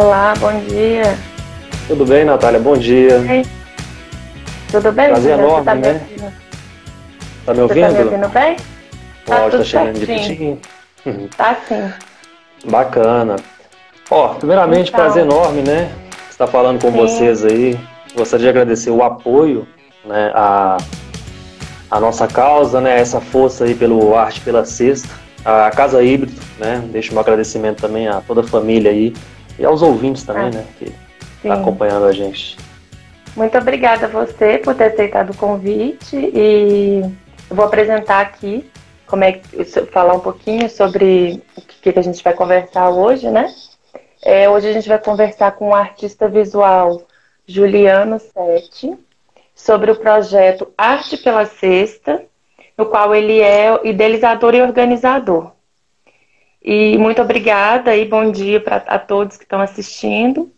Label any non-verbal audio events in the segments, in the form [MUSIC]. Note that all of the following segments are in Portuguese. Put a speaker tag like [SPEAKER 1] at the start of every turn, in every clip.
[SPEAKER 1] Olá, bom dia.
[SPEAKER 2] Tudo bem, Natália? Bom dia.
[SPEAKER 1] Ei. Tudo bem?
[SPEAKER 2] Prazer
[SPEAKER 1] Você
[SPEAKER 2] enorme,
[SPEAKER 1] tá
[SPEAKER 2] né?
[SPEAKER 1] ouvindo?
[SPEAKER 2] Tá me
[SPEAKER 1] Você
[SPEAKER 2] ouvindo?
[SPEAKER 1] tá me ouvindo bem?
[SPEAKER 2] O áudio tá
[SPEAKER 1] tudo
[SPEAKER 2] chegando
[SPEAKER 1] certinho.
[SPEAKER 2] direitinho. [LAUGHS]
[SPEAKER 1] Tá sim.
[SPEAKER 2] Bacana. Ó, primeiramente,
[SPEAKER 1] Então.
[SPEAKER 2] prazer enorme, né? Estar falando com
[SPEAKER 1] Sim.
[SPEAKER 2] vocês aí. Gostaria de agradecer o apoio, né, a, a nossa causa, né, essa força aí pelo Arte pela Sexta, a Casa Híbrido, né? Deixo meu agradecimento também a toda a família aí e aos ouvintes também,
[SPEAKER 1] Ah,
[SPEAKER 2] né, que
[SPEAKER 1] Sim.
[SPEAKER 2] tá acompanhando a gente.
[SPEAKER 1] Muito obrigada a você por ter aceitado o convite e eu vou apresentar aqui como é que falar um pouquinho sobre o que, que a gente vai conversar hoje, né? É, hoje a gente vai conversar com o artista visual Juliano Sete sobre o projeto Arte pela Sexta, no qual ele é idealizador e organizador. E muito obrigada e bom dia para a todos que estão assistindo.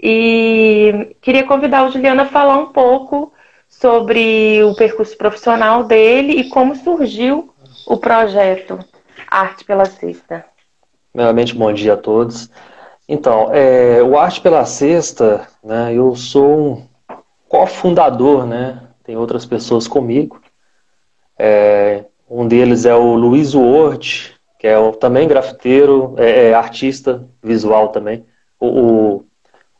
[SPEAKER 1] E queria convidar o Juliano a falar um pouco sobre o percurso profissional dele e como surgiu o projeto Arte pela Sexta.
[SPEAKER 2] Primeiramente, bom dia a todos. Então, é, o Arte pela Sexta, né, eu sou um cofundador, né, tem outras pessoas comigo. É, um deles é o Luiz Word, que é também grafiteiro, é, é artista visual também. O, o,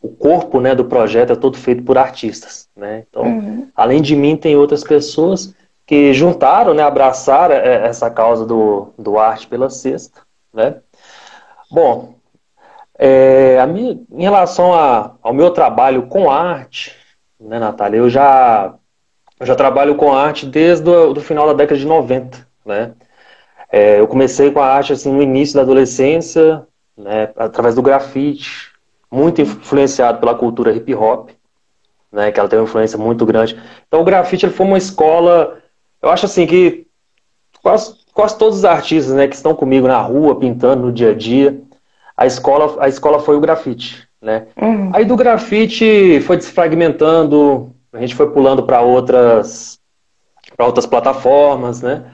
[SPEAKER 2] o corpo né, do projeto é todo feito por artistas. Né? Então,
[SPEAKER 1] Uhum.
[SPEAKER 2] além de mim, tem outras pessoas que juntaram, né, abraçaram é, essa causa do, do Arte pela Sexta. Né? Bom, é, a minha- em relação a- ao meu trabalho com arte, né, Natália, eu já, eu já trabalho com arte desde o do final da década de 90, né? É, eu comecei com a arte assim, no início da adolescência, né, através do grafite, muito influenciado pela cultura hip hop, né, que ela tem uma influência muito grande. Então o grafite ele foi uma escola, eu acho assim que quase, quase todos os artistas né, que estão comigo na rua, pintando no dia a dia, a escola, a escola foi o grafite, né?
[SPEAKER 1] Uhum.
[SPEAKER 2] Aí do grafite foi desfragmentando, a gente foi pulando para outras para outras plataformas, né?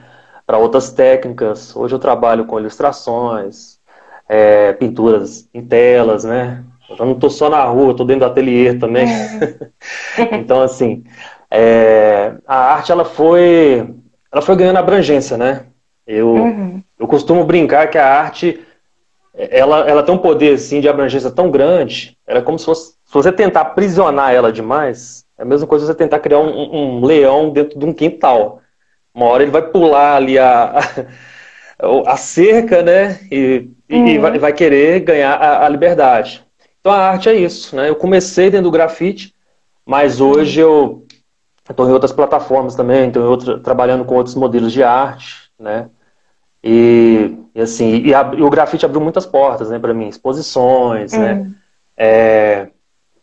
[SPEAKER 2] Para outras técnicas. Hoje eu trabalho com ilustrações, é, pinturas em telas, né? Eu não estou só na rua, estou dentro do ateliê também. [LAUGHS] então assim, é, a arte ela foi ela foi ganhando abrangência, né? Eu
[SPEAKER 1] Uhum.
[SPEAKER 2] eu costumo brincar que a arte ela, ela tem um poder assim de abrangência tão grande, era como se fosse se você tentar aprisionar ela demais, é a mesma coisa você tentar criar um- um leão dentro de um quintal. Uma hora ele vai pular ali a, a, a cerca, né? E, e- e
[SPEAKER 1] Uhum.
[SPEAKER 2] vai, vai querer ganhar a, a liberdade. Então a arte é isso, né? Eu comecei dentro do grafite, mas hoje eu estou em outras plataformas também, estou trabalhando com outros modelos de arte, né? E, e assim, e, ab- e o grafite abriu muitas portas, né, para mim, exposições, né,
[SPEAKER 1] Uhum.
[SPEAKER 2] é,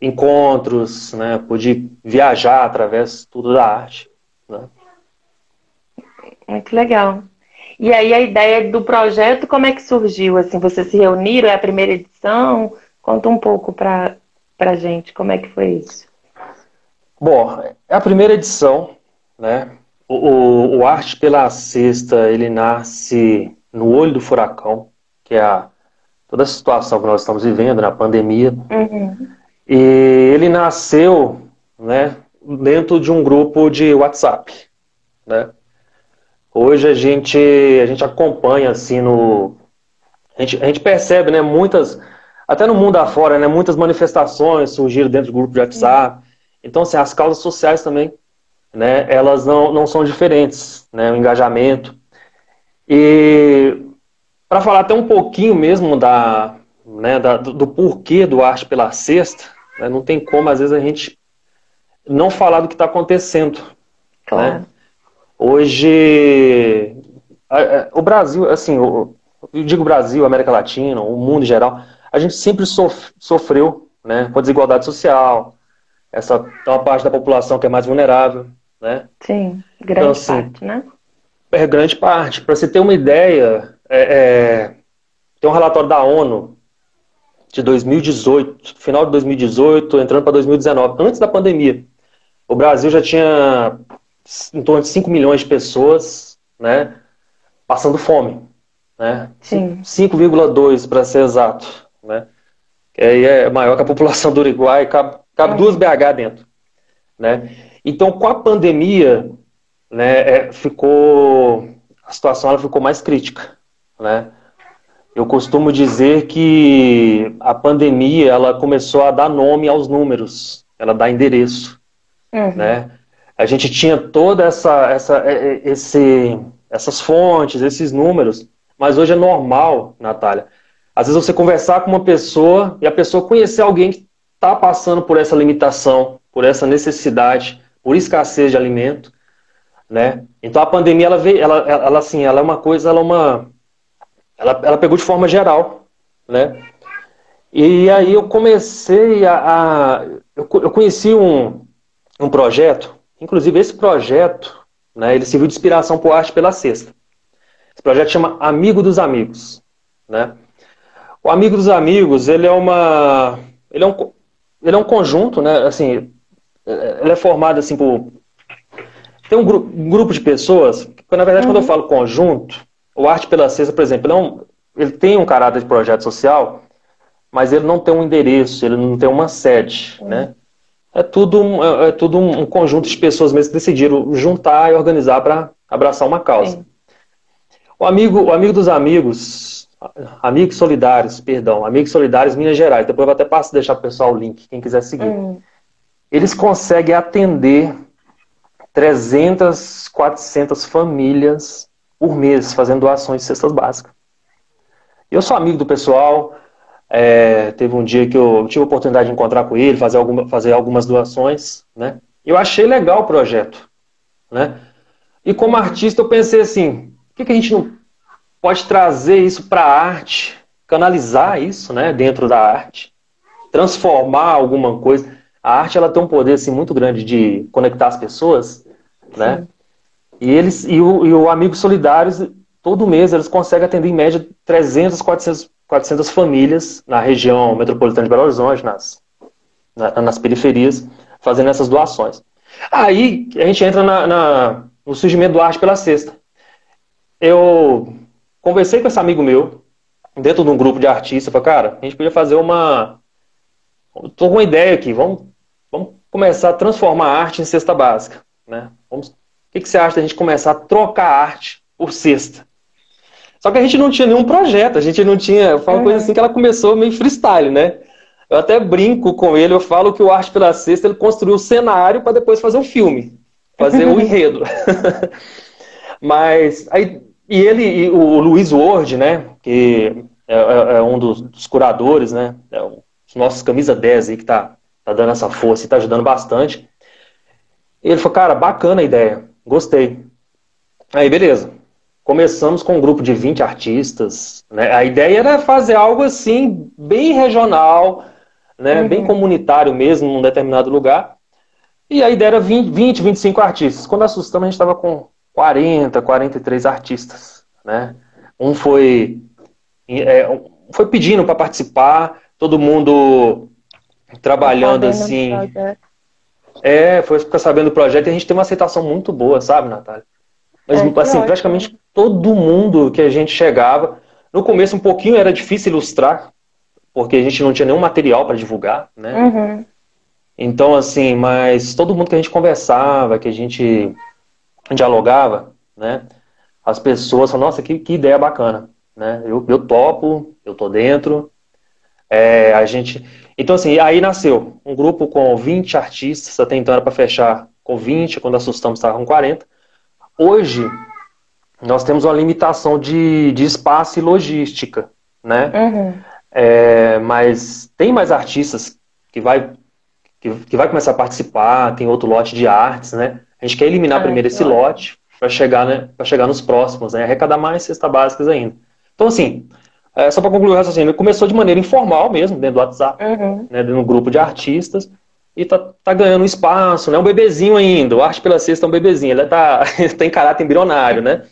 [SPEAKER 2] encontros, né, pude viajar através tudo da arte, né.
[SPEAKER 1] Muito legal. E aí a ideia do projeto, como é que surgiu? Assim, vocês se reuniram? É a primeira edição? Conta um pouco para pra gente como é que foi isso.
[SPEAKER 2] Bom, é a primeira edição, né, o, o, o Arte pela Sexta, ele nasce no olho do furacão, que é a, toda a situação que nós estamos vivendo, na pandemia,
[SPEAKER 1] Uhum.
[SPEAKER 2] E ele nasceu, né, dentro de um grupo de WhatsApp, né? Hoje a gente a gente acompanha assim no a gente, a gente percebe, né, muitas até no mundo afora, né, muitas manifestações surgiram dentro do grupo de WhatsApp. Então, assim, as causas sociais também, né, elas não, não são diferentes, né, o engajamento. E para falar até um pouquinho mesmo da, né, da- do, porquê do Arte pela Sexta, né, não tem como, às vezes, a gente não falar do que está acontecendo.
[SPEAKER 1] Claro.
[SPEAKER 2] Hoje, o Brasil, assim, eu digo Brasil, América Latina, o mundo em geral, a gente sempre sof- sofreu né, com a desigualdade social, essa uma parte da população que é mais vulnerável, né?
[SPEAKER 1] Sim, grande
[SPEAKER 2] Então, assim,
[SPEAKER 1] parte, né?
[SPEAKER 2] É grande parte. Para você ter uma ideia, é, é, tem um relatório da ONU de 2018, final de 2018, entrando para 2019, antes da pandemia. O Brasil já tinha em torno de 5 milhões de pessoas né, passando fome. Né?
[SPEAKER 1] Sim.
[SPEAKER 2] 5,2 para ser exato. Né? que aí é maior que a população do Uruguai, cabe, cabe duas BH dentro. Né? Então, com a pandemia, né, é, ficou a situação ela ficou mais crítica, né? Eu costumo dizer que a pandemia ela começou a dar nome aos números, ela dá endereço, uhum. né? A gente tinha toda essa, essa, é, é, esse, essas fontes, esses números, mas hoje é normal, Natália. Às vezes você conversar com uma pessoa e a pessoa conhecer alguém que está passando por essa limitação, por essa necessidade, por escassez de alimento, né? Então a pandemia ela veio, ela, ela assim, ela é uma coisa, ela é uma, ela, ela pegou de forma geral, né? E aí eu comecei a, a eu, eu conheci um, um projeto, inclusive esse projeto, né? Ele serviu de inspiração para o arte pela sexta. Esse projeto chama Amigo dos Amigos, né? O Amigo dos Amigos, ele é uma, ele é um, ele é um conjunto, né? Assim, ele é formado assim por tem um, gru um grupo de pessoas, que, na verdade, uhum. quando eu uhum. falo conjunto, o Arte pela Cesta, por exemplo, não, ele tem um caráter de projeto social, mas ele não tem um endereço, ele não tem uma sede, uhum. né? É tudo, um, é, é, tudo um conjunto de pessoas mesmo que decidiram juntar e organizar para abraçar uma causa. Sim. O amigo, o amigo dos amigos, amigos solidários, perdão, amigos solidários Minas Gerais. Depois eu até passo deixar para o pessoal o link, quem quiser seguir. Uhum. Eles conseguem atender 300, 400 famílias por mês fazendo doações de cestas básicas. Eu sou amigo do pessoal, é, teve um dia que eu tive a oportunidade de encontrar com ele, fazer, alguma, fazer algumas doações, né? Eu achei legal o projeto, né? E como artista eu pensei assim, por que, que a gente não pode trazer isso para a arte, canalizar isso, né, dentro da arte, transformar alguma coisa? A arte ela tem um poder assim muito grande de conectar as pessoas né? E eles e o, e o Amigos Solidários, todo mês eles conseguem atender em média 300, 400, 400 famílias na região metropolitana de Belo Horizonte, nas, na, nas periferias, fazendo essas doações. Aí a gente entra na, na, no surgimento do Arte pela Sexta. Eu conversei com esse amigo meu, dentro de um grupo de artistas, falei, cara, a gente podia fazer uma. Estou com uma ideia aqui, vamos, vamos começar a transformar a arte em cesta básica. Né? Vamos, o que, que você acha da gente começar a trocar arte por cesta? Só que a gente não tinha nenhum projeto, a gente não tinha. Foi uma uhum. coisa assim que ela começou meio freestyle, né? Eu até brinco com ele, eu falo que o Arte pela Sexta ele construiu o cenário para depois fazer o filme, fazer o [LAUGHS] enredo. [LAUGHS] Mas aí e ele e o Luiz Ward, né, que é, é, é um dos, dos, curadores, né, é os nossos camisa 10 aí que tá, tá dando essa força e tá ajudando bastante. E ele falou, cara, bacana a ideia, gostei. Aí, beleza. Começamos com um grupo de 20 artistas. Né? A ideia era fazer algo assim, bem regional, né? Uhum. bem comunitário mesmo, num determinado lugar. E a ideia era 20, 20 25 artistas. Quando assustamos, a gente estava com 40, 43 artistas. Né? Um foi, é, foi pedindo para participar, todo mundo trabalhando assim. É, foi ficar sabendo do projeto e a gente tem uma aceitação muito boa, sabe, Natália? Mas, é, assim, praticamente todo mundo que a gente chegava. No começo, um pouquinho era difícil ilustrar, porque a gente não tinha nenhum material para divulgar, né? Uhum. Então, assim, mas todo mundo que a gente conversava, que a gente dialogava, né? As pessoas falavam, nossa, que, que ideia bacana, né? Eu, eu topo, eu tô dentro. É, a gente então, assim, aí nasceu um grupo com 20 artistas, até então era para fechar com 20, quando assustamos estava com 40. Hoje, nós temos uma limitação de, de espaço e logística, né? Uhum. É, mas tem mais artistas que vai, que, que, vai começar a participar, tem outro lote de artes, né? A gente quer eliminar primeiro esse lote para chegar, né, chegar nos próximos, né? Arrecadar mais cestas básicas ainda. Então, assim, é, só para concluir o raciocínio, começou de maneira informal mesmo, dentro do WhatsApp, uhum. né, no grupo de artistas, e tá, tá ganhando espaço, né? Um bebezinho ainda, o Arte pela Sexta é um bebezinho, ele tá, [LAUGHS] tem caráter embrionário, né?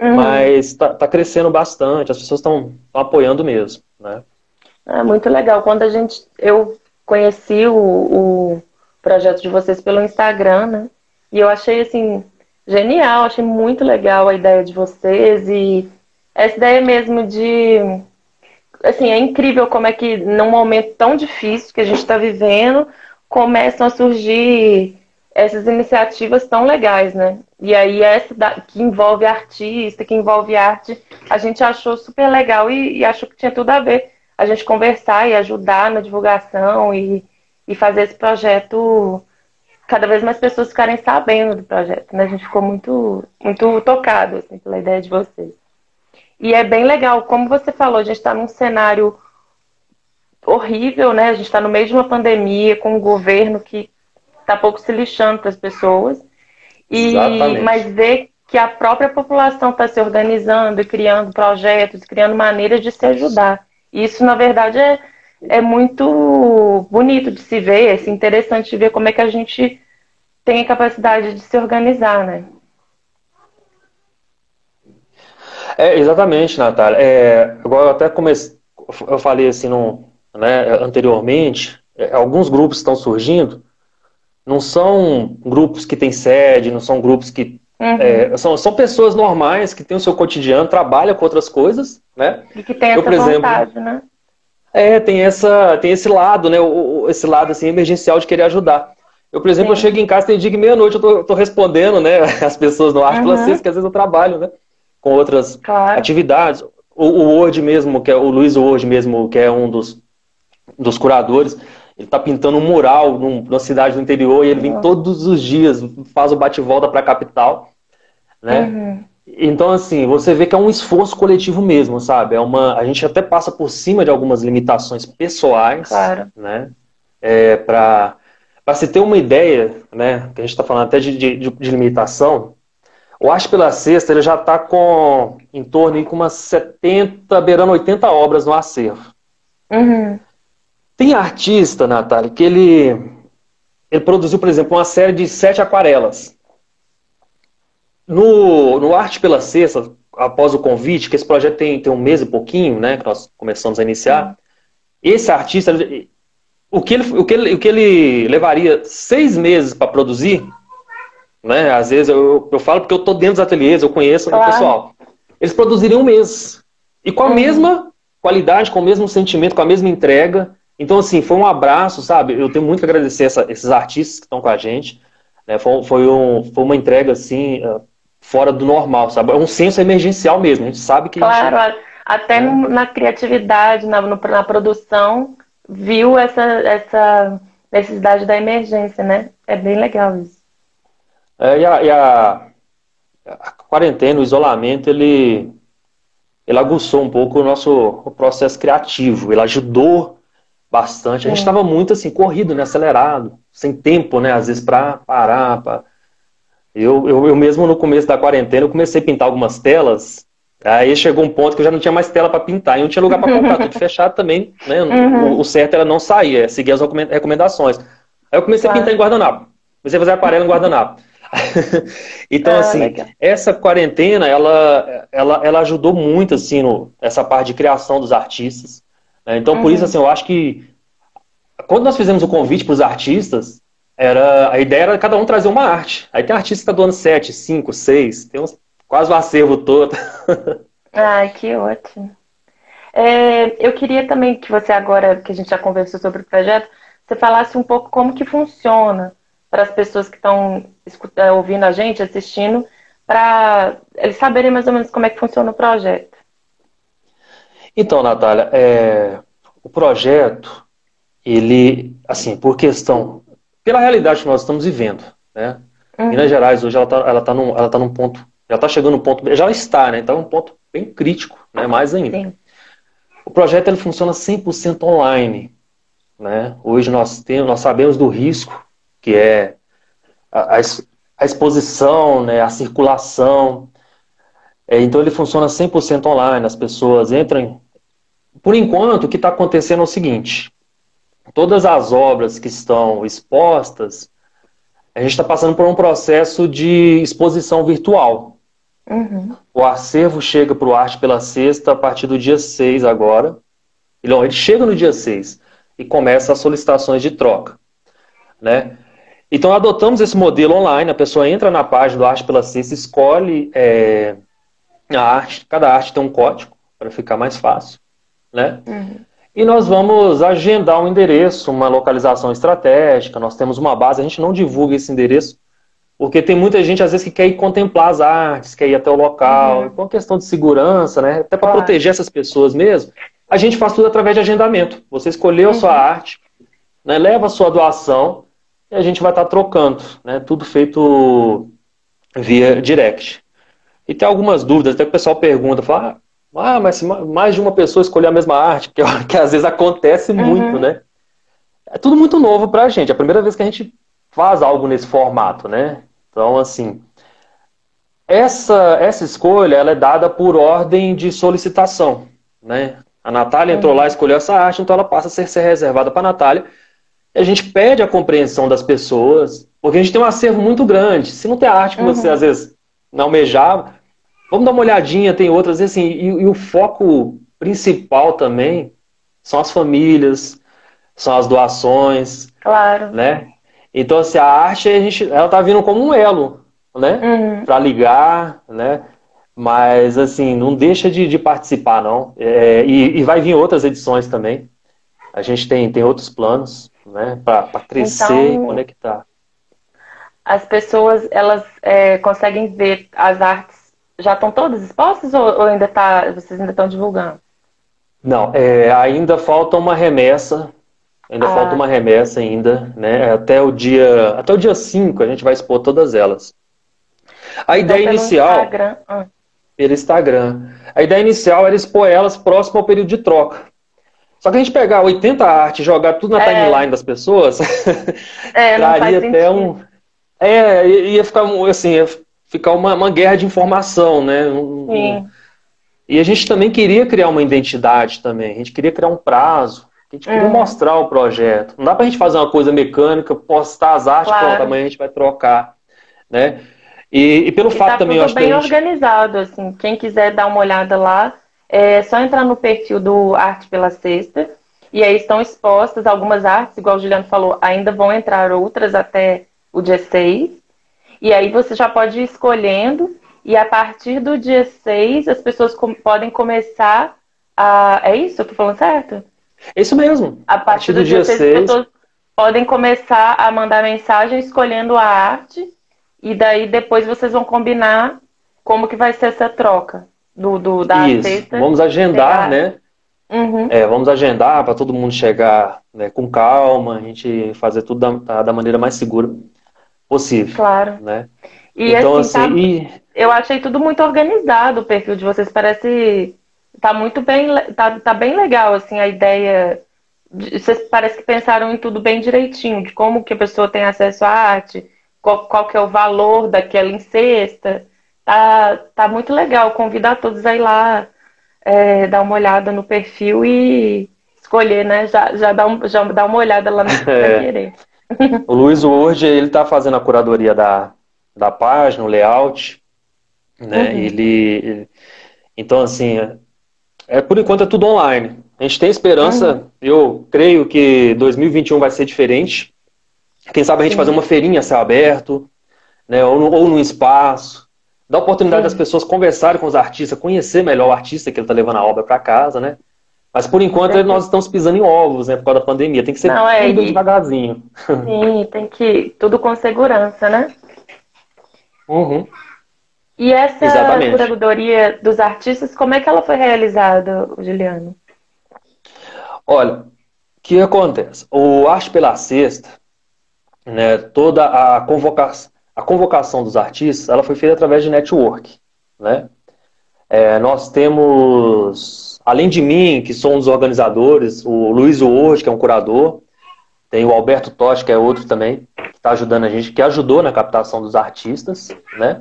[SPEAKER 2] Uhum. Mas tá, tá, crescendo bastante, as pessoas estão apoiando mesmo, né?
[SPEAKER 1] É muito legal. Quando a gente, eu conheci o, o projeto de vocês pelo Instagram, né? E eu achei, assim, genial, achei muito legal a ideia de vocês e essa ideia mesmo de assim, é incrível como é que num momento tão difícil que a gente está vivendo, começam a surgir essas iniciativas tão legais, né? E aí essa da, que envolve artista, que envolve arte, a gente achou super legal e, e, achou que tinha tudo a ver a gente conversar e ajudar na divulgação e, e fazer esse projeto cada vez mais pessoas ficarem sabendo do projeto, né? A gente ficou muito muito tocado assim, pela ideia de vocês. E é bem legal, como você falou, a gente está num cenário horrível, né? A gente está no meio de uma pandemia com um governo que está pouco se lixando para as pessoas. E, mas ver que a própria população está se organizando e criando projetos, criando maneiras de se ajudar. Isso, na verdade, é, é muito bonito de se ver, é interessante de ver como é que a gente tem a capacidade de se organizar, né?
[SPEAKER 2] É, exatamente, Natália. É, igual eu até comecei, eu falei assim no, né, anteriormente, é, alguns grupos estão surgindo, não são grupos que têm sede, não são grupos que. Uhum. É, são, são pessoas normais que têm o seu cotidiano, trabalham com outras coisas, né?
[SPEAKER 1] E que tem essa por exemplo, vontade, né?
[SPEAKER 2] É, tem, essa, tem esse lado, né? Esse lado assim, emergencial de querer ajudar. Eu, por exemplo, Sim. eu chego em casa, tem dia que meia-noite eu tô, tô, respondendo, né? [LAUGHS] As pessoas no Arte uhum. Francês, que às vezes eu trabalho, né? Com outras claro. atividades. O, o Word mesmo, que é o Luiz Word mesmo, que é um dos, dos curadores, ele está pintando um mural num, numa cidade do interior e ele vem todos os dias, faz o bate-volta para a capital, né? Uhum. Então, assim, você vê que é um esforço coletivo mesmo, sabe? É uma, a gente até passa por cima de algumas limitações pessoais, claro. né? É, para se ter uma ideia, né? Que a gente está falando até de, de, de, limitação, o Arte pela Sexta ele já está com em torno de umas 70, beirando 80 obras no acervo. Uhum. Tem artista, Natália, que ele, ele produziu, por exemplo, uma série de sete aquarelas. No, no Arte pela Sexta, após o convite, que esse projeto tem, tem um mês e pouquinho, né, que nós começamos a iniciar, esse artista, o que ele, o que ele, o que ele levaria seis meses para produzir, né, às vezes eu, eu falo porque eu estou dentro dos ateliês, eu conheço claro. o pessoal, eles produziriam um mês. E com a uhum. mesma qualidade, com o mesmo sentimento, com a mesma entrega, então, assim, foi um abraço, sabe? Eu tenho muito que agradecer essa, esses artistas que estão com a gente. Né? Foi, foi, um, foi uma entrega, assim, eh, fora do normal, sabe? É um senso emergencial mesmo. A gente sabe que.
[SPEAKER 1] Claro, gente, até né? na criatividade, na, na produção, viu essa, essa necessidade da emergência, né? É bem legal isso.
[SPEAKER 2] É, e a, e a, a quarentena, o isolamento, ele, ele aguçou um pouco o nosso o processo criativo. Ele ajudou bastante. A gente estava é. muito assim, corrido, né? acelerado, sem tempo, né? Às vezes, para parar. Pra... Eu, eu, eu mesmo no começo da quarentena, eu comecei a pintar algumas telas. Aí chegou um ponto que eu já não tinha mais tela para pintar e não tinha lugar para comprar, tudo [LAUGHS] fechado também. Né? Uhum. O, o, certo era não sair, é seguir as recomendações. Aí eu comecei claro. a pintar em guardanapo. Comecei a fazer aquarela em guardanapo. [LAUGHS] então, ah, assim, legal. essa quarentena, ela, ela, ela ajudou muito, assim, no, essa parte de criação dos artistas. É, então, uhum. por isso, assim, eu acho que quando nós fizemos o convite para os artistas, era, a ideia era cada um trazer uma arte. Aí tem artista que está doando sete, cinco, seis, tem uns, quase o acervo todo. [LAUGHS]
[SPEAKER 1] Ai, que ótimo. É, eu queria também que você agora, que a gente já conversou sobre o projeto, você falasse um pouco como que funciona para as pessoas que estão ouvindo a gente, assistindo, para eles saberem mais ou menos como é que funciona o projeto.
[SPEAKER 2] Então, Natália, é, o projeto, ele, assim, por questão, pela realidade que nós estamos vivendo, né? Uhum. Minas Gerais hoje ela está ela tá num, ela tá num ponto, já está chegando num ponto, já está, né? Então é um ponto bem crítico, né? Mais ainda. Sim. O projeto ele funciona 100% online, né? Hoje nós temos, nós sabemos do risco que é a, a exposição, né? A circulação, é, então ele funciona 100% online, as pessoas entram. Por enquanto, o que está acontecendo é o seguinte: todas as obras que estão expostas, a gente está passando por um processo de exposição virtual. Uhum. O acervo chega para o Arte pela Sexta a partir do dia 6 agora. Ele, ele chega no dia 6 e começa as solicitações de troca. Né? Então adotamos esse modelo online, a pessoa entra na página do Arte pela Sexta, escolhe é, a arte, cada arte tem um código para ficar mais fácil. né? Uhum. E nós vamos agendar um endereço, uma localização estratégica. Nós temos uma base, a gente não divulga esse endereço, porque tem muita gente, às vezes, que quer ir contemplar as artes, quer ir até o local, uhum. com questão de segurança, né? Até para claro. proteger essas pessoas mesmo. A gente faz tudo através de agendamento. Você escolheu uhum. sua arte, né? leva a sua doação e a gente vai estar tá trocando, né? Tudo feito via direct. E tem algumas dúvidas, até que o pessoal pergunta, fala, ah, mas mais de uma pessoa escolher a mesma arte, que, que às vezes acontece uhum. muito, né? É tudo muito novo pra gente, é a primeira vez que a gente faz algo nesse formato, né? Então, assim, essa, essa escolha ela é dada por ordem de solicitação, né? A Natália entrou uhum. lá e escolheu essa arte, então ela passa a ser, ser reservada para a Natália. E a gente pede a compreensão das pessoas, porque a gente tem um acervo muito grande. Se não tem arte que uhum. você às vezes não almejava, vamos dar uma olhadinha, tem outras, assim, e, e o foco principal também são as famílias, são as doações.
[SPEAKER 1] Claro.
[SPEAKER 2] Né? Então, assim, a arte, a gente, ela tá vindo como um elo, né? Uhum. Para ligar, né? Mas, assim, não deixa de, de participar, não. É, e, e, vai vir outras edições também. A gente tem, tem outros planos, né? Para crescer então, e conectar.
[SPEAKER 1] As pessoas, elas é, conseguem ver as artes já estão todas expostas ou, ou ainda tá, vocês ainda estão divulgando?
[SPEAKER 2] Não, é, ainda falta uma remessa. Ainda ah. falta uma remessa ainda, né? Até o dia, até o dia 5 a gente vai expor todas elas. A então, ideia inicial Instagram. Ah. pelo Instagram. A ideia inicial era expor elas próximo ao período de troca. Só que a gente pegar 80 artes e jogar tudo na é. timeline das pessoas, [LAUGHS] é, traria até um. É, ia ficar assim, ia ficar uma, uma guerra de informação, né? Sim. E a gente também queria criar uma identidade também, a gente queria criar um prazo, a gente queria é. mostrar o projeto. Não dá pra gente fazer uma coisa mecânica, postar as artes, claro. pronto, amanhã a gente vai trocar, né? E, e pelo e fato tá também, eu acho
[SPEAKER 1] bem
[SPEAKER 2] que. bem
[SPEAKER 1] gente... organizado, assim, quem quiser dar uma olhada lá, é só entrar no perfil do Arte pela Sexta, e aí estão expostas algumas artes, igual o Juliano falou, ainda vão entrar outras até o dia 6. E aí você já pode ir escolhendo, e a partir do dia 6 as pessoas com, podem começar a. É isso? Eu tô falando certo?
[SPEAKER 2] Isso mesmo.
[SPEAKER 1] A partir, a partir do, do, dia 6, 6 as pessoas podem começar a mandar mensagem escolhendo a arte, e daí depois vocês vão combinar como que vai ser essa troca do, do da
[SPEAKER 2] Isso. Vamos agendar, né? Uhum. É, vamos agendar para todo mundo chegar né, com calma, a gente fazer tudo da, da maneira mais segura possível.
[SPEAKER 1] Claro.
[SPEAKER 2] Né?
[SPEAKER 1] E então, assim, assim tá, e... eu achei tudo muito organizado o perfil de vocês. Parece tá muito bem, tá, tá bem legal assim a ideia. De, vocês parece que pensaram em tudo bem direitinho, de como que a pessoa tem acesso à arte, qual, qual que é o valor daquela cesta. Tá, tá muito legal. Convidar todos a ir lá é, dar uma olhada no perfil e escolher, né? Já, já, dá, um, já dá uma olhada lá no [LAUGHS] é. querer
[SPEAKER 2] o Luiz hoje ele está fazendo a curadoria da, da página, o layout, né? Uhum. Ele, então assim, é, por enquanto é tudo online. A gente tem esperança. Uhum. Eu creio que 2021 vai ser diferente. Quem sabe a gente Sim. fazer uma feirinha céu aberto, né? Ou, no, ou num espaço. Dá oportunidade Sim. das pessoas conversarem com os artistas, conhecer melhor o artista que ele está levando a obra para casa, né? Mas por enquanto é. nós estamos pisando em ovos, né? Por causa da pandemia. Tem que ser Não, é, tudo devagarzinho.
[SPEAKER 1] Sim, tem que. Tudo com segurança, né?
[SPEAKER 2] Uhum.
[SPEAKER 1] E essa Exatamente. curadoria dos artistas, como é que ela foi realizada, Juliano?
[SPEAKER 2] Olha, o que acontece? O Arte pela Sexta, né, toda a convocação, a convocação dos artistas, ela foi feita através de network, né? É, nós temos além de mim, que sou um dos organizadores, o Luiz Ward, que é um curador, tem o Alberto Totti, que é outro também, que está ajudando a gente, que ajudou na captação dos artistas, né?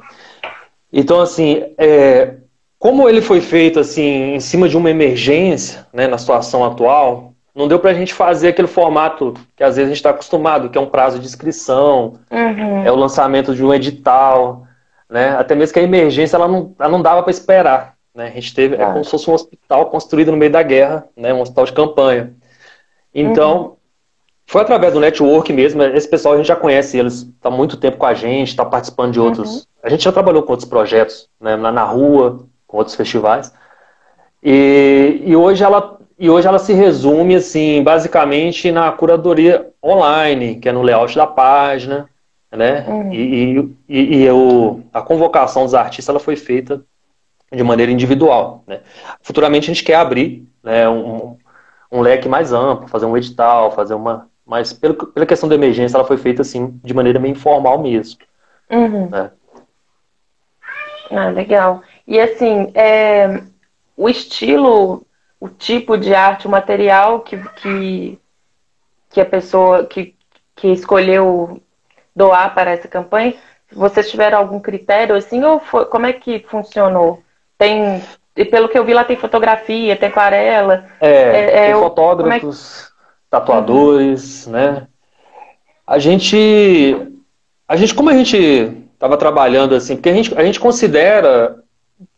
[SPEAKER 2] Então, assim, é, como ele foi feito assim em cima de uma emergência, né, na situação atual, não deu para a gente fazer aquele formato que às vezes a gente está acostumado, que é um prazo de inscrição, uhum. é o lançamento de um edital, né? Até mesmo que a emergência ela não, ela não dava para esperar. Né? A gente teve, é como se fosse um hospital construído no meio da guerra, né? um hospital de campanha. Então, uhum. foi através do network mesmo. Esse pessoal a gente já conhece, eles estão há muito tempo com a gente, está participando de outros. Uhum. A gente já trabalhou com outros projetos, né? lá na rua, com outros festivais. E, e hoje ela, e hoje ela se resume, assim, basicamente na curadoria online, que é no layout da página, né? Uhum. E, e, e eu, a convocação dos artistas ela foi feita de maneira individual. Né? Futuramente a gente quer abrir né, um, um leque mais amplo, fazer um edital, fazer uma. Mas pelo, pela questão da emergência, ela foi feita assim, de maneira meio informal mesmo.
[SPEAKER 1] Uhum. Né? Ah, legal. E assim, é, o estilo, o tipo de arte, o material que, que, que a pessoa que, que escolheu doar para essa campanha, vocês tiveram algum critério assim, ou foi, como é que funcionou? Tem, e pelo que eu vi lá tem fotografia, tem aquarela.
[SPEAKER 2] É, é, é tem fotógrafos, é tatuadores, uhum. né? A gente, a gente, como a gente estava trabalhando assim, porque a gente, a gente considera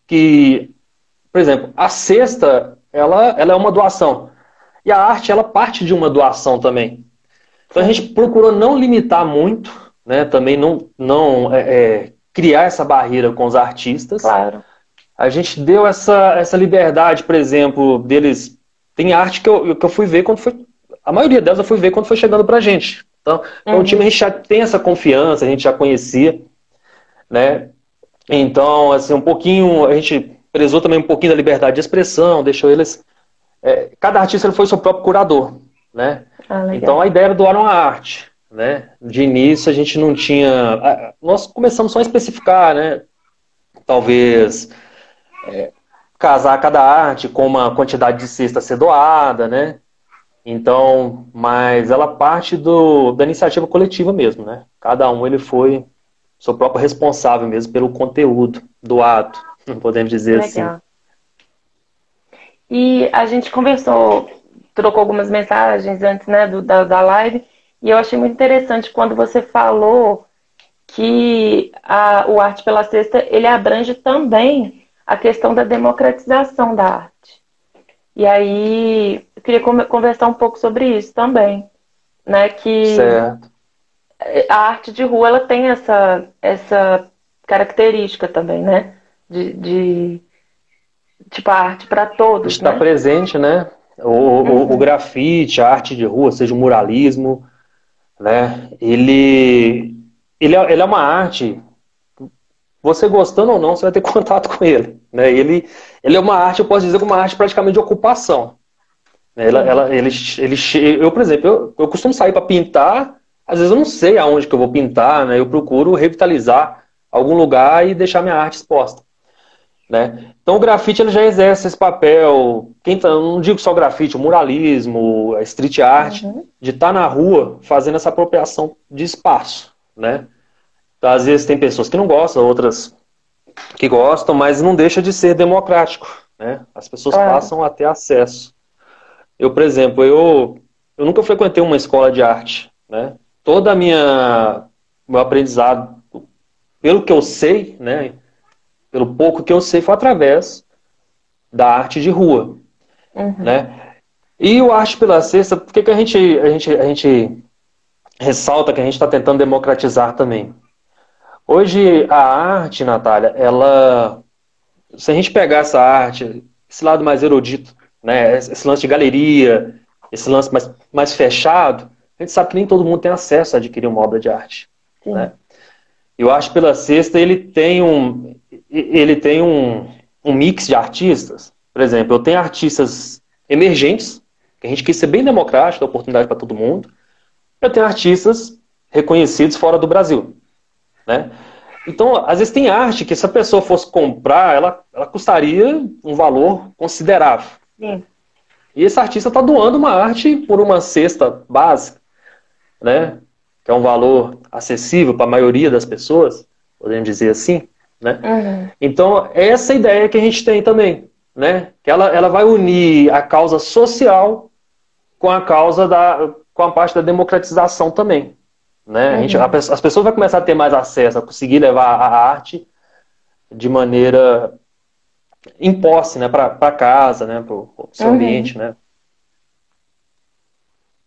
[SPEAKER 2] que, por exemplo, a cesta, ela, ela é uma doação. E a arte, ela parte de uma doação também. Então a gente procurou não limitar muito, né? Também não, não é, é, criar essa barreira com os artistas.
[SPEAKER 1] Claro.
[SPEAKER 2] A gente deu essa, essa liberdade, por exemplo, deles. Tem arte que eu, que eu fui ver quando foi. A maioria delas eu fui ver quando foi chegando pra gente. Então, então uhum. o time a gente já tem essa confiança, a gente já conhecia, né? Então, assim, um pouquinho, a gente prezou também um pouquinho da liberdade de expressão, deixou eles. É, cada artista ele foi seu próprio curador, né? Ah, então a ideia era doar uma arte né? De início a gente não tinha. Nós começamos só a especificar, né? Talvez é, casar cada arte com uma quantidade de cesta ser doada, né? Então, mas ela parte do, da iniciativa coletiva mesmo, né? Cada um ele foi seu próprio responsável mesmo pelo conteúdo do ato, [LAUGHS] podemos dizer Legal. assim.
[SPEAKER 1] E a gente conversou, trocou algumas mensagens antes né, do, da, da live, e eu achei muito interessante quando você falou que a, o Arte pela Sexta ele abrange também a questão da democratização da arte. E aí eu queria conversar um pouco sobre isso também, né? Que
[SPEAKER 2] certo.
[SPEAKER 1] a arte de rua ela tem essa essa característica também, né? De, de tipo a arte para todos.
[SPEAKER 2] Está
[SPEAKER 1] né?
[SPEAKER 2] presente, né? O, uhum. o, o grafite, a arte de rua, seja o muralismo, né? Ele, ele, é, ele é uma arte, você gostando ou não, você vai ter [LAUGHS] contato com ele. Né? Ele, ele é uma arte, eu posso dizer que é uma arte praticamente de ocupação. Né? Ela, ela, ele, ele, eu, por exemplo, eu, eu costumo sair para pintar, às vezes eu não sei aonde que eu vou pintar, né? eu procuro revitalizar algum lugar e deixar minha arte exposta. Né? Então o grafite ele já exerce esse papel, quem tá, não digo só grafite, o muralismo, a street art, uhum. de estar tá na rua fazendo essa apropriação de espaço. Né? Às vezes tem pessoas que não gostam, outras que gostam, mas não deixa de ser democrático. Né? As pessoas é. passam a ter acesso. Eu, por exemplo, eu, eu nunca frequentei uma escola de arte. Né? Toda a minha meu aprendizado, pelo que eu sei, né, pelo pouco que eu sei, foi através da arte de rua. Uhum. Né? E o arte pela cesta, por que, que a, gente, a, gente, a gente ressalta que a gente está tentando democratizar também? Hoje a arte, Natália, ela. Se a gente pegar essa arte, esse lado mais erudito, né, esse lance de galeria, esse lance mais, mais fechado, a gente sabe que nem todo mundo tem acesso a adquirir uma obra de arte. Né? Eu acho pela sexta ele tem um, ele tem um, um mix de artistas. Por exemplo, eu tenho artistas emergentes, que a gente quis ser bem democrático, dar oportunidade para todo mundo. Eu tenho artistas reconhecidos fora do Brasil. Né? Então, às vezes tem arte que se a pessoa fosse comprar, ela, ela custaria um valor considerável. Sim. E esse artista está doando uma arte por uma cesta básica, né? Que é um valor acessível para a maioria das pessoas, podemos dizer assim. Né? Uhum. Então, é essa ideia que a gente tem também, né? Que ela, ela vai unir a causa social com a causa da com a parte da democratização também, né? Uhum. Gente, a, as pessoas vão começar a ter mais acesso a conseguir levar a arte de maneira em posse, né, para casa, né, para o seu uhum. ambiente, né?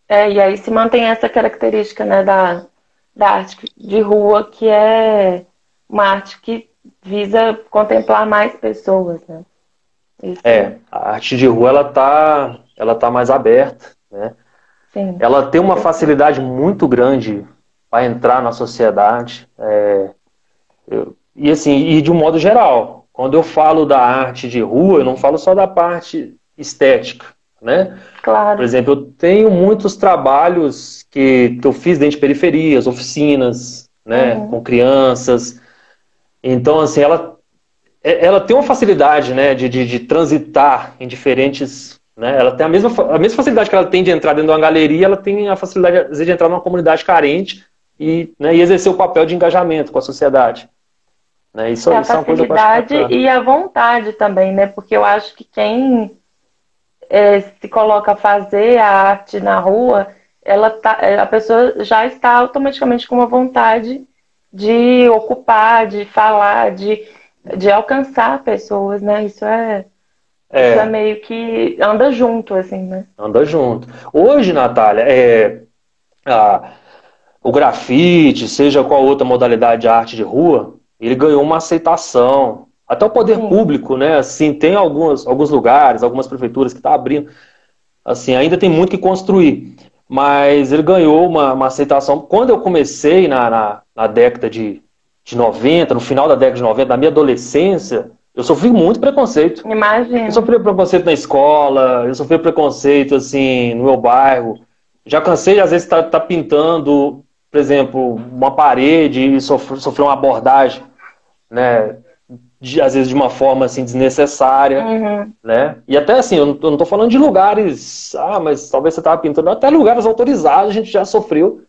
[SPEAKER 1] É, e aí se mantém essa característica, né, da, da arte de rua, que é uma arte que visa contemplar mais pessoas, né?
[SPEAKER 2] Isso. É, a arte de rua ela tá ela está mais aberta, né? Sim, ela tem uma facilidade muito grande para entrar na sociedade. É, eu, e assim, e de um modo geral, quando eu falo da arte de rua, eu não falo só da parte estética, né?
[SPEAKER 1] Claro.
[SPEAKER 2] Por exemplo, eu tenho muitos trabalhos que, que eu fiz dentro de periferias, oficinas, né, uhum. com crianças. Então, assim, ela, é, ela tem uma facilidade, né, de, de, de transitar em diferentes né? Ela tem a mesma, a mesma facilidade que ela tem de entrar dentro de uma galeria, ela tem a facilidade de entrar numa comunidade carente e, né, e exercer o papel de engajamento com a sociedade. Né? Isso,
[SPEAKER 1] é a isso facilidade é e a vontade também, né? Porque eu acho que quem é, se coloca a fazer a arte na rua, ela tá, é, a pessoa já está automaticamente com uma vontade de ocupar, de falar, de, de alcançar pessoas, né? Isso é, é. Isso é meio que anda junto, assim, né?
[SPEAKER 2] Anda junto. Hoje, Natália, é, a, o grafite, seja qual outra modalidade de arte de rua, ele ganhou uma aceitação. Até o poder Sim. público, né? Assim, tem alguns, alguns lugares, algumas prefeituras que estão tá abrindo. Assim, ainda tem muito que construir. Mas ele ganhou uma, uma aceitação. Quando eu comecei na, na, na década de, de 90, no final da década de 90, na minha adolescência, eu sofri muito preconceito.
[SPEAKER 1] Imagina.
[SPEAKER 2] Eu sofri preconceito na escola, eu sofri preconceito, assim, no meu bairro. Já cansei, às vezes, estar tá, tá pintando, por exemplo, uma parede e sofrer, sofrer uma abordagem, né? De, às vezes de uma forma, assim, desnecessária, uhum. né? E até, assim, eu não estou falando de lugares... Ah, mas talvez você estava pintando... Até lugares autorizados a gente já sofreu,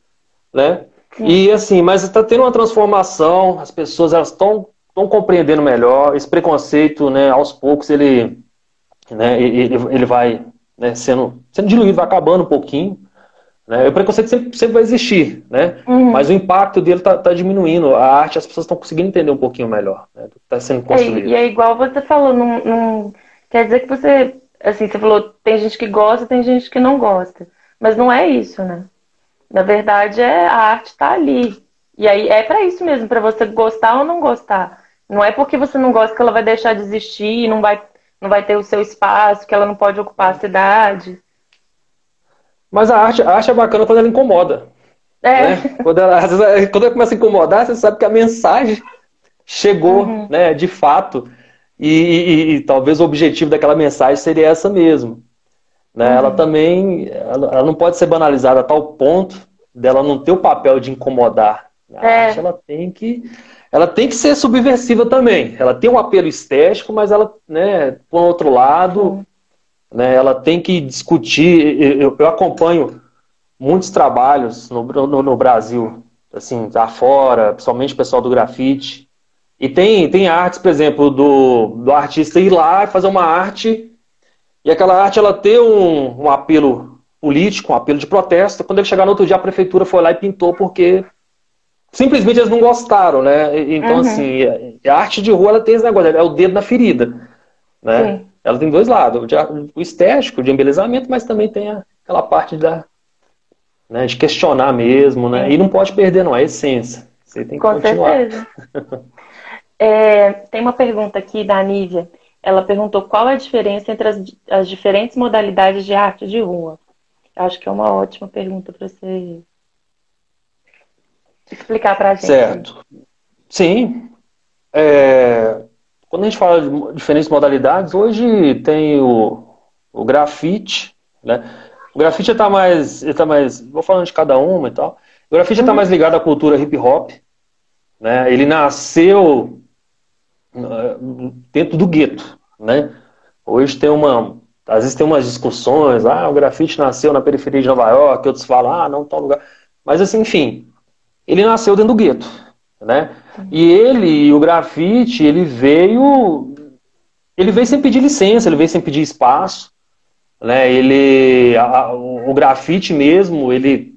[SPEAKER 2] né? E, assim, mas está tendo uma transformação, as pessoas, elas estão estão compreendendo melhor. Esse preconceito, né, aos poucos, ele, né, ele, ele vai né, sendo, sendo diluído, vai acabando um pouquinho. Né? O preconceito sempre, sempre vai existir, né? Uhum. mas o impacto dele está tá diminuindo. A arte, as pessoas estão conseguindo entender um pouquinho melhor né, do que está sendo construído.
[SPEAKER 1] É, e é igual você falou, não, não, quer dizer que você, assim, você falou, tem gente que gosta, tem gente que não gosta. Mas não é isso, né? Na verdade, é, a arte está ali. E aí é para isso mesmo, para você gostar ou não gostar. Não é porque você não gosta que ela vai deixar de existir, não vai, não vai ter o seu espaço, que ela não pode ocupar a cidade.
[SPEAKER 2] Mas a arte, a arte é bacana quando ela incomoda. É. Né? Quando, ela, quando ela começa a incomodar, você sabe que a mensagem chegou, uhum. né, de fato. E, e, e, talvez o objetivo daquela mensagem seria essa mesmo. Né? Uhum. Ela também ela, ela, não pode ser banalizada a tal ponto dela não ter o papel de incomodar. A é. arte ela tem que ela tem que ser subversiva também. Ela tem um apelo estético, mas ela, né, por outro lado, né, ela tem que discutir. Eu, eu acompanho muitos trabalhos no, no, no, Brasil, assim, lá fora, principalmente o pessoal do grafite. E tem, tem artes, por exemplo, do, do artista ir lá e fazer uma arte, e aquela arte ela ter um, um apelo político, um apelo de protesto. Quando ele chegar no outro dia, a prefeitura foi lá e pintou porque simplesmente eles não gostaram, né? Então, uhum. assim, a arte de rua ela tem esse negócio, é o dedo na ferida, né? Sim. Ela tem dois lados, o estético, de embelezamento, mas também tem aquela parte da, né, de questionar mesmo, né? Sim. E não pode perder, não, a essência. Você tem que Com continuar. certeza. [LAUGHS]
[SPEAKER 1] é, tem uma pergunta aqui da Nívia. Ela perguntou qual é a diferença entre as, as diferentes modalidades de arte de rua. Acho que é uma ótima pergunta para você explicar para a gente.
[SPEAKER 2] Certo. Sim. É, quando a gente fala de diferentes modalidades, hoje tem o, o grafite, né? O grafite está mais, tá mais, vou falando de cada uma e tal. O grafite está uhum. mais ligado à cultura hip hop, né? Ele nasceu dentro do gueto, né? Hoje tem uma, às vezes tem umas discussões, ah, o grafite nasceu na periferia de Nova York, outros falam, ah, não, tal lugar. Mas assim, enfim, ele nasceu dentro do gueto, né? E ele, o grafite, ele veio, ele veio sem pedir licença, ele veio sem pedir espaço, né? Ele, a, o grafite mesmo, ele,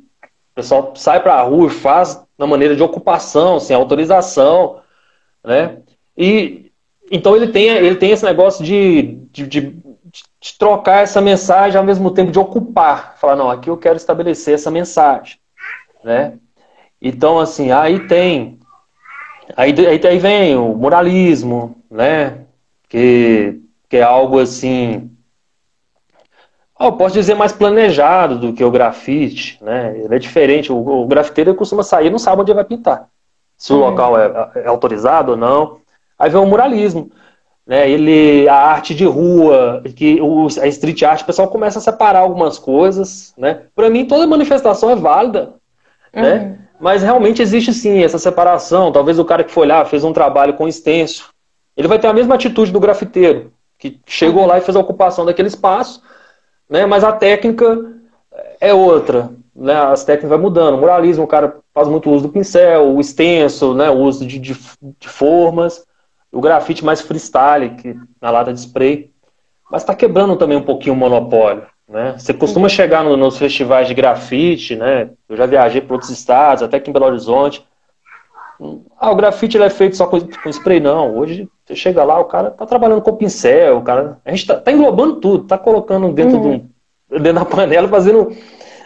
[SPEAKER 2] o pessoal sai para a rua e faz na maneira de ocupação, sem autorização, né? E então ele tem, ele tem esse negócio de, de, de, de trocar essa mensagem ao mesmo tempo de ocupar, falar não, aqui eu quero estabelecer essa mensagem, né? Então, assim, aí tem. Aí, aí, vem o moralismo, né? Que, que é algo assim. eu posso dizer mais planejado do que o grafite, né? Ele é diferente. O, o grafiteiro costuma sair e não sabe onde vai pintar. Se uhum. o local é, é, autorizado ou não. Aí vem o muralismo. Né? Ele, a arte de rua, que o, a street art, o pessoal começa a separar algumas coisas. Né? Para mim, toda manifestação é válida. Né? Uhum. Né? Mas realmente existe sim essa separação. Talvez o cara que foi lá, fez um trabalho com extenso, ele vai ter a mesma atitude do grafiteiro, que chegou lá e fez a ocupação daquele espaço né? Mas a técnica é outra, né? As técnicas vai mudando. O muralismo, o cara faz muito uso do pincel, o extenso, né? O uso de, de, de formas. O grafite mais freestyle, que na lata de spray. Mas está quebrando também um pouquinho o monopólio. Né? Você costuma chegar no, nos festivais de grafite, né? Eu já viajei para outros estados, até aqui em Belo Horizonte. Ah, o grafite ele é feito só com, com spray, não. Hoje você chega lá, o cara tá trabalhando com pincel, o cara. A gente tá, tá englobando tudo, tá colocando dentro, uhum. de um, dentro da panela, fazendo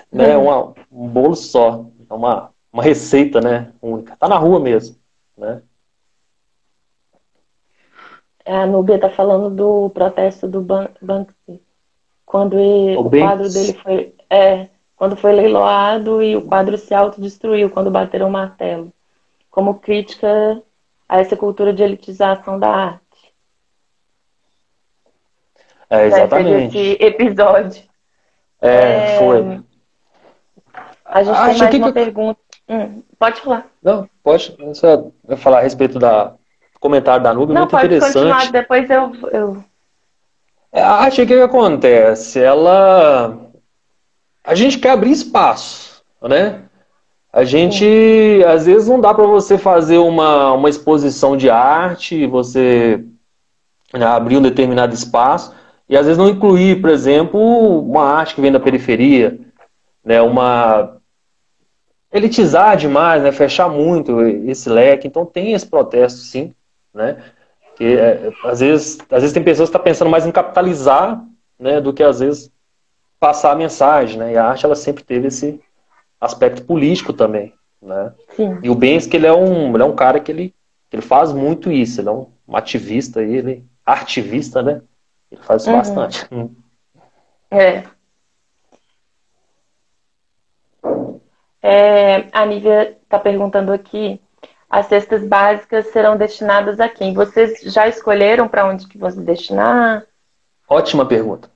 [SPEAKER 2] né, uhum. uma, um bolo só. É uma, uma receita, né? Única. Tá na rua mesmo. Né?
[SPEAKER 1] A Nubia tá falando do protesto do Ban Banksy. Quando ele, o, o quadro dele foi. É, quando foi leiloado e o quadro se autodestruiu quando bateram o martelo. Como crítica a essa cultura de elitização da arte.
[SPEAKER 2] É, exatamente.
[SPEAKER 1] Esse episódio.
[SPEAKER 2] É, é, foi.
[SPEAKER 1] A gente Acho tem mais uma que... pergunta. Hum, pode falar.
[SPEAKER 2] Não, pode. Vai falar a respeito da comentário da Nube, muito
[SPEAKER 1] pode
[SPEAKER 2] interessante.
[SPEAKER 1] Continuar, depois eu. eu...
[SPEAKER 2] É, a arte, o que, que acontece? Ela. A gente quer abrir espaço, né? A gente, às vezes, não dá para você fazer uma, uma exposição de arte, você né, abrir um determinado espaço, e às vezes não incluir, por exemplo, uma arte que vem da periferia, né, uma elitizar demais, né, fechar muito esse leque. Então tem esse protesto, sim, né, que é, às vezes, às vezes tem pessoas que estão tá pensando mais em capitalizar, né, do que às vezes passar a mensagem, né, e a arte ela sempre teve esse aspecto político também, né? Sim. E o Bensky, ele é um, ele é um cara que ele, ele faz muito isso, ele é um, ativista, ele, ativista, né? Ele faz isso uhum. bastante.
[SPEAKER 1] É. é. A Nívia está perguntando aqui, as cestas básicas serão destinadas a quem? Vocês já escolheram para onde que vão destinar?
[SPEAKER 2] Ótima pergunta.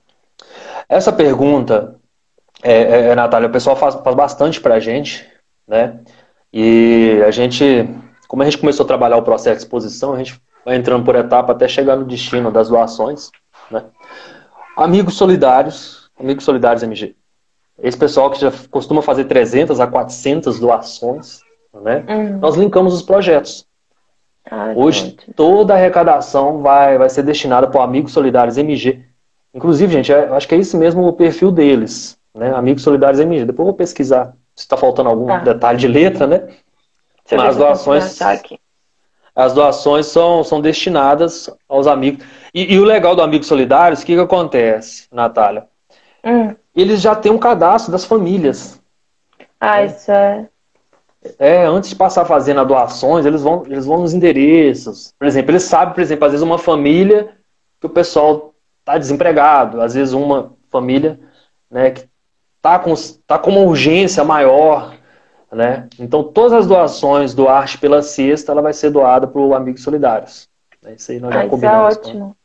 [SPEAKER 2] Essa pergunta é, é, é, Natália, o pessoal faz, faz bastante para a gente, né? E a gente, como a gente começou a trabalhar o processo de exposição, a gente vai entrando por etapa até chegar no destino das doações, né? Amigos solidários, amigos solidários MG. Esse pessoal que já costuma fazer 300 a 400 doações, né? Uhum. Nós linkamos os projetos. Ah, Hoje, toda a arrecadação vai, vai ser destinada para o Amigos Solidários MG. Inclusive, gente, é, eu acho que é esse mesmo o perfil deles né? Amigos Solidários MG. Depois eu vou pesquisar se está faltando algum tá. detalhe de letra, né? Deixa Mas as doações, as doações são, são destinadas aos amigos. E, e o legal do Amigos Solidários, o que, que acontece, Natália? Hum. Eles já têm um cadastro das famílias.
[SPEAKER 1] Ah, né? isso é.
[SPEAKER 2] É, antes de passar fazendo as doações, eles vão, eles vão nos endereços. Por exemplo, eles sabem, por exemplo, às vezes uma família que o pessoal está desempregado, às vezes uma família né, que está com, tá com uma urgência maior, né? Então todas as doações do Arte pela Cesta, ela vai ser doada para o Amigos Solidários. É isso aí nós já ah, combinamos.
[SPEAKER 1] É ótimo.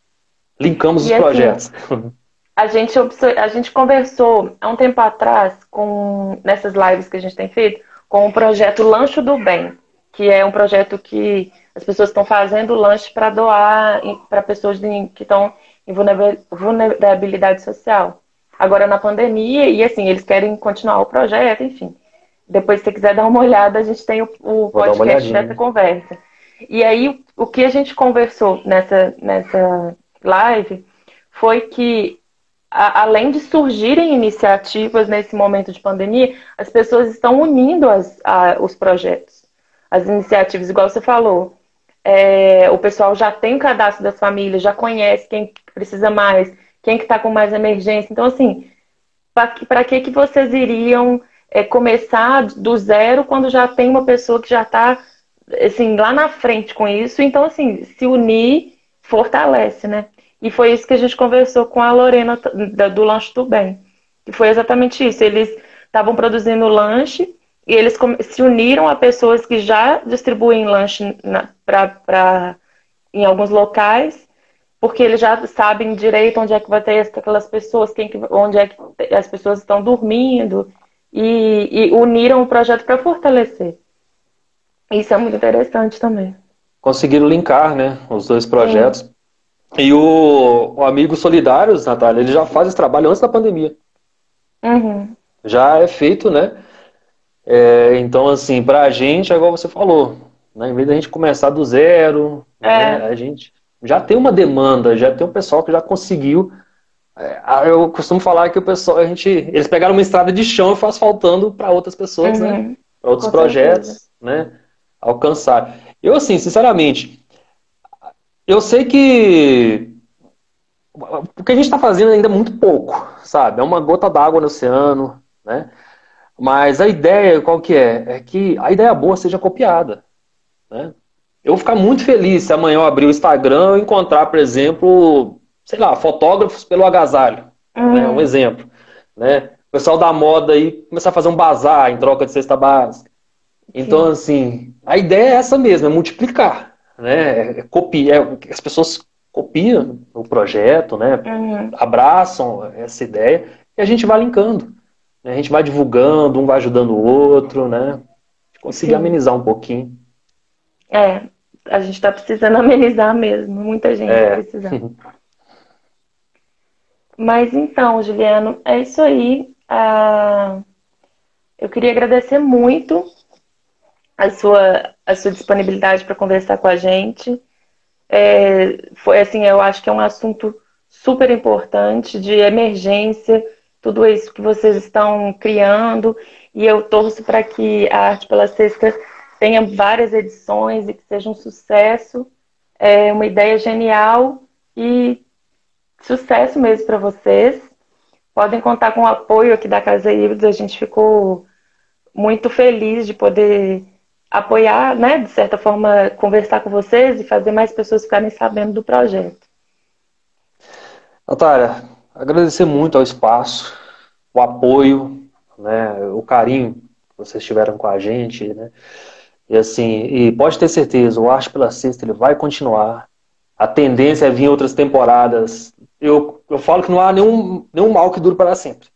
[SPEAKER 2] Linkamos e os assim, projetos. [LAUGHS]
[SPEAKER 1] A gente, a gente conversou há um tempo atrás com nessas lives que a gente tem feito com o projeto Lancho do Bem, que é um projeto que as pessoas estão fazendo lanche para doar para pessoas que estão em vulnerabilidade social agora na pandemia, e assim, eles querem continuar o projeto, enfim. Depois, se você quiser dar uma olhada, a gente tem o, o podcast dessa conversa. E aí, o que a gente conversou nessa, nessa live foi que, a, além de surgirem iniciativas nesse momento de pandemia, as pessoas estão unindo as, a, os projetos, as iniciativas, igual você falou. É, o pessoal já tem o cadastro das famílias, já conhece quem precisa mais, quem que está com mais emergência. Então, assim, para que, que vocês iriam é, começar do zero quando já tem uma pessoa que já está assim, lá na frente com isso? Então, assim, se unir fortalece, né? E foi isso que a gente conversou com a Lorena do Lanche do Bem. que foi exatamente isso. Eles estavam produzindo lanche e eles se uniram a pessoas que já distribuem lanche pra, pra, em alguns locais, porque eles já sabem direito onde é que vai ter aquelas pessoas, quem que, onde é que as pessoas estão dormindo, e, e uniram o projeto para fortalecer. Isso é muito interessante também.
[SPEAKER 2] Conseguiram linkar né, os dois projetos. E o, o Amigo Solidários, Natália, ele já faz esse trabalho antes da pandemia.
[SPEAKER 1] Uhum.
[SPEAKER 2] Já é feito, né? É, então, assim, para a gente, é igual você falou, né, em vez da gente começar do zero, é. né, a gente já tem uma demanda, já tem um pessoal que já conseguiu. É, eu costumo falar que o pessoal, a gente, eles pegaram uma estrada de chão e faz faltando para outras pessoas, né, uhum. né? Para outros Com projetos, certeza. né? Alcançar. Eu, assim, sinceramente, eu sei que o que a gente está fazendo ainda é muito pouco, sabe? É uma gota d'água no oceano, né? Mas a ideia, qual que é? É que a ideia boa seja copiada. Né? Eu vou ficar muito feliz se amanhã eu abrir o Instagram e encontrar, por exemplo, sei lá, fotógrafos pelo agasalho. Uhum. Né? Um exemplo. Né? O pessoal da moda aí começar a fazer um bazar em troca de cesta básica. Então, Sim. assim, a ideia é essa mesmo, é multiplicar. Né? É copiar, é, as pessoas copiam o projeto, né? Uhum. abraçam essa ideia e a gente vai linkando. Né? A gente vai divulgando, um vai ajudando o outro, né? Conseguir Sim. amenizar um pouquinho.
[SPEAKER 1] É, a gente está precisando amenizar mesmo. Muita gente é. precisando. [LAUGHS] Mas então, Juliano, é isso aí. Ah, eu queria agradecer muito a sua, a sua disponibilidade para conversar com a gente. É, foi assim, eu acho que é um assunto super importante de emergência tudo isso que vocês estão criando. E eu torço para que a Arte pela Sexta tenha várias edições e que seja um sucesso. É uma ideia genial e sucesso mesmo para vocês. Podem contar com o apoio aqui da Casa Híbridos. A gente ficou muito feliz de poder apoiar, né, de certa forma, conversar com vocês e fazer mais pessoas ficarem sabendo do projeto.
[SPEAKER 2] Natália, agradecer muito ao espaço, o apoio, né, o carinho que vocês tiveram com a gente, né? E assim, e pode ter certeza, o Arte pela Sexta ele vai continuar. A tendência é vir outras temporadas. Eu, eu falo que não há nenhum, nenhum mal que dure para sempre.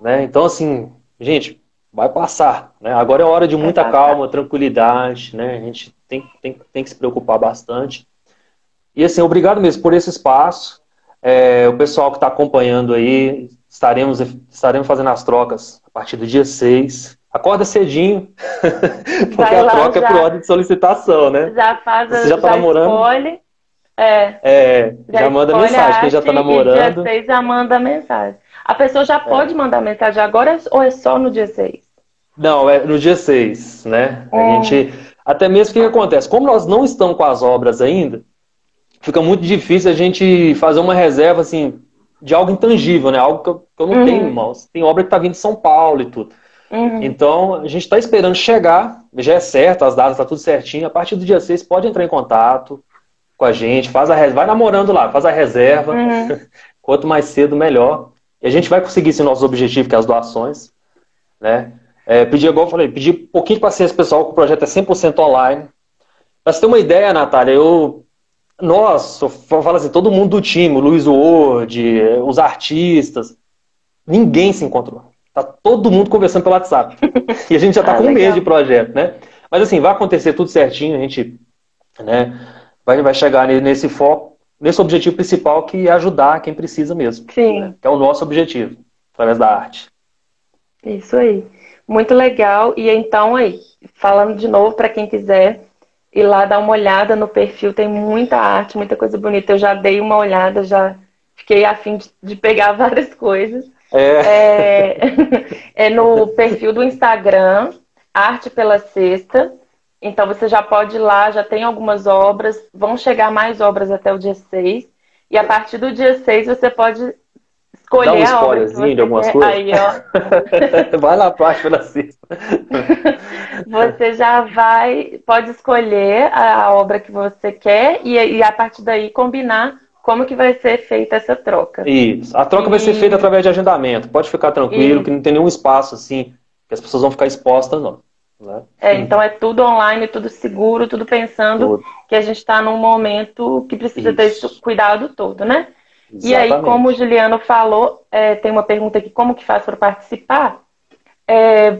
[SPEAKER 2] Né? Então, assim, gente, vai passar. Né? Agora é hora de muita calma, tranquilidade. Né? A gente tem, tem, tem que se preocupar bastante. E assim, obrigado mesmo por esse espaço. É, o pessoal que está acompanhando aí, estaremos, estaremos fazendo as trocas a partir do dia 6. Acorda cedinho, [LAUGHS] porque Vai a troca já, é por ordem de solicitação, né?
[SPEAKER 1] Já faz, Você já, tá já namorando? escolhe. É,
[SPEAKER 2] é já, já manda mensagem, quem já está namorando.
[SPEAKER 1] dia 6 já manda mensagem. A pessoa já é. pode mandar mensagem agora ou é só no dia 6?
[SPEAKER 2] Não, é no dia 6, né? A é. gente. Até mesmo o que, que acontece? Como nós não estamos com as obras ainda, fica muito difícil a gente fazer uma reserva assim de algo intangível, né? Algo que eu, que eu não uhum. tenho, irmãos. Tem obra que tá vindo de São Paulo e tudo. Uhum. Então, a gente está esperando chegar, já é certo, as datas tá tudo certinho. A partir do dia 6, pode entrar em contato com a gente, faz a vai namorando lá, faz a reserva. Uhum. [LAUGHS] Quanto mais cedo, melhor. E a gente vai conseguir esse nosso objetivo, que é as doações. Né? É, pedir, igual eu falei, pedir um pouquinho de paciência pessoal, que o projeto é 100% online. Pra você ter uma ideia, Natália, eu nós, eu falo assim, todo mundo do time, o Luiz Word, os artistas, ninguém se encontrou. Tá todo mundo conversando pelo WhatsApp. [LAUGHS] E a gente já está ah, com um mês de projeto, né? Mas assim, vai acontecer tudo certinho, a gente né, vai, vai chegar nesse foco, nesse objetivo principal que é ajudar quem precisa mesmo.
[SPEAKER 1] Sim. Né?
[SPEAKER 2] Que é o nosso objetivo, através da arte.
[SPEAKER 1] Isso aí. Muito legal. E então aí, falando de novo para quem quiser ir lá dar uma olhada no perfil, tem muita arte, muita coisa bonita. Eu já dei uma olhada, já fiquei afim de, de pegar [LAUGHS] várias coisas. É. É, [LAUGHS] é no perfil do Instagram, Arte pela Sexta. Então você já pode ir lá, já tem algumas obras, vão chegar mais obras até o dia 6. E a partir do dia 6 você pode escolher Dá um
[SPEAKER 2] spoilerzinho de algumas coisas. Aí, ó. [LAUGHS] vai lá parte pela sexta.
[SPEAKER 1] você já vai, pode escolher a obra que você quer e, e a partir daí combinar como que vai ser feita essa troca.
[SPEAKER 2] Isso. A troca e... vai ser feita através de agendamento. Pode ficar tranquilo, e... que não tem nenhum espaço assim que as pessoas vão ficar expostas, não. Né?
[SPEAKER 1] É, então é tudo online, tudo seguro, tudo pensando tudo. que a gente está num momento que precisa Isso. ter esse cuidado todo, né? Exatamente. E aí, como o Juliano falou, é, tem uma pergunta aqui, como que faz para participar? É,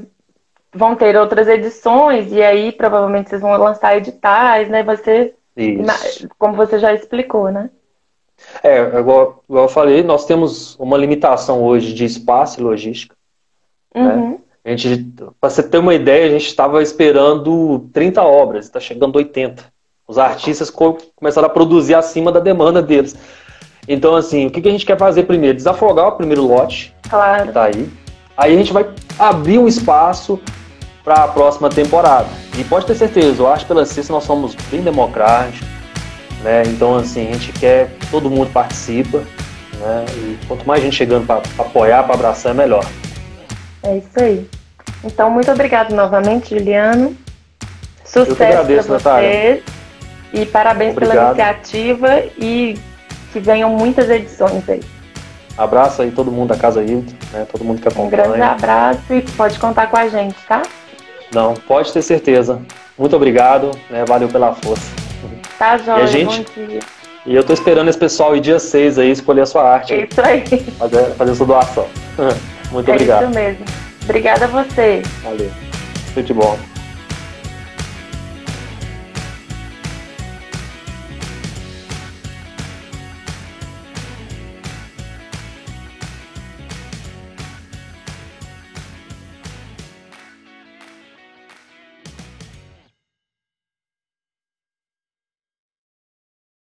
[SPEAKER 1] vão ter outras edições, e aí provavelmente vocês vão lançar editais, né? Ser, Isso. como você já explicou, né?
[SPEAKER 2] É, igual, igual eu falei, nós temos uma limitação hoje de espaço e logística. Né? Uhum. Né? A gente, para você ter uma ideia, a gente estava esperando 30 obras, está chegando 80. Os artistas começaram a produzir acima da demanda deles. Então, assim, o que, a gente quer fazer primeiro? Desafogar o primeiro lote.
[SPEAKER 1] Claro.
[SPEAKER 2] tá aí. Aí a gente vai abrir um espaço para a próxima temporada. E pode ter certeza, o Arte pela Cesta nós somos bem democráticos, né? Então, assim, a gente quer que todo mundo participa, né? E quanto mais gente chegando para apoiar, para abraçar, é melhor.
[SPEAKER 1] É isso aí. Então, muito obrigado novamente, Juliano. Sucesso para vocês. Natália. E parabéns obrigado. pela iniciativa e que venham muitas edições aí.
[SPEAKER 2] Abraço aí todo mundo da Casa Hilton, né? Todo mundo que acompanha.
[SPEAKER 1] Um grande abraço e pode contar com a gente, tá?
[SPEAKER 2] Não, pode ter certeza. Muito obrigado, né? Valeu pela força.
[SPEAKER 1] Tá, João. E a gente...
[SPEAKER 2] E eu tô esperando esse pessoal ir dia 6 aí escolher a sua arte.
[SPEAKER 1] Isso aí. [LAUGHS]
[SPEAKER 2] Fazer, fazer sua doação. [LAUGHS] Muito
[SPEAKER 1] é
[SPEAKER 2] obrigado.
[SPEAKER 1] Isso mesmo. Obrigada a você.
[SPEAKER 2] Valeu. Tudo de bom.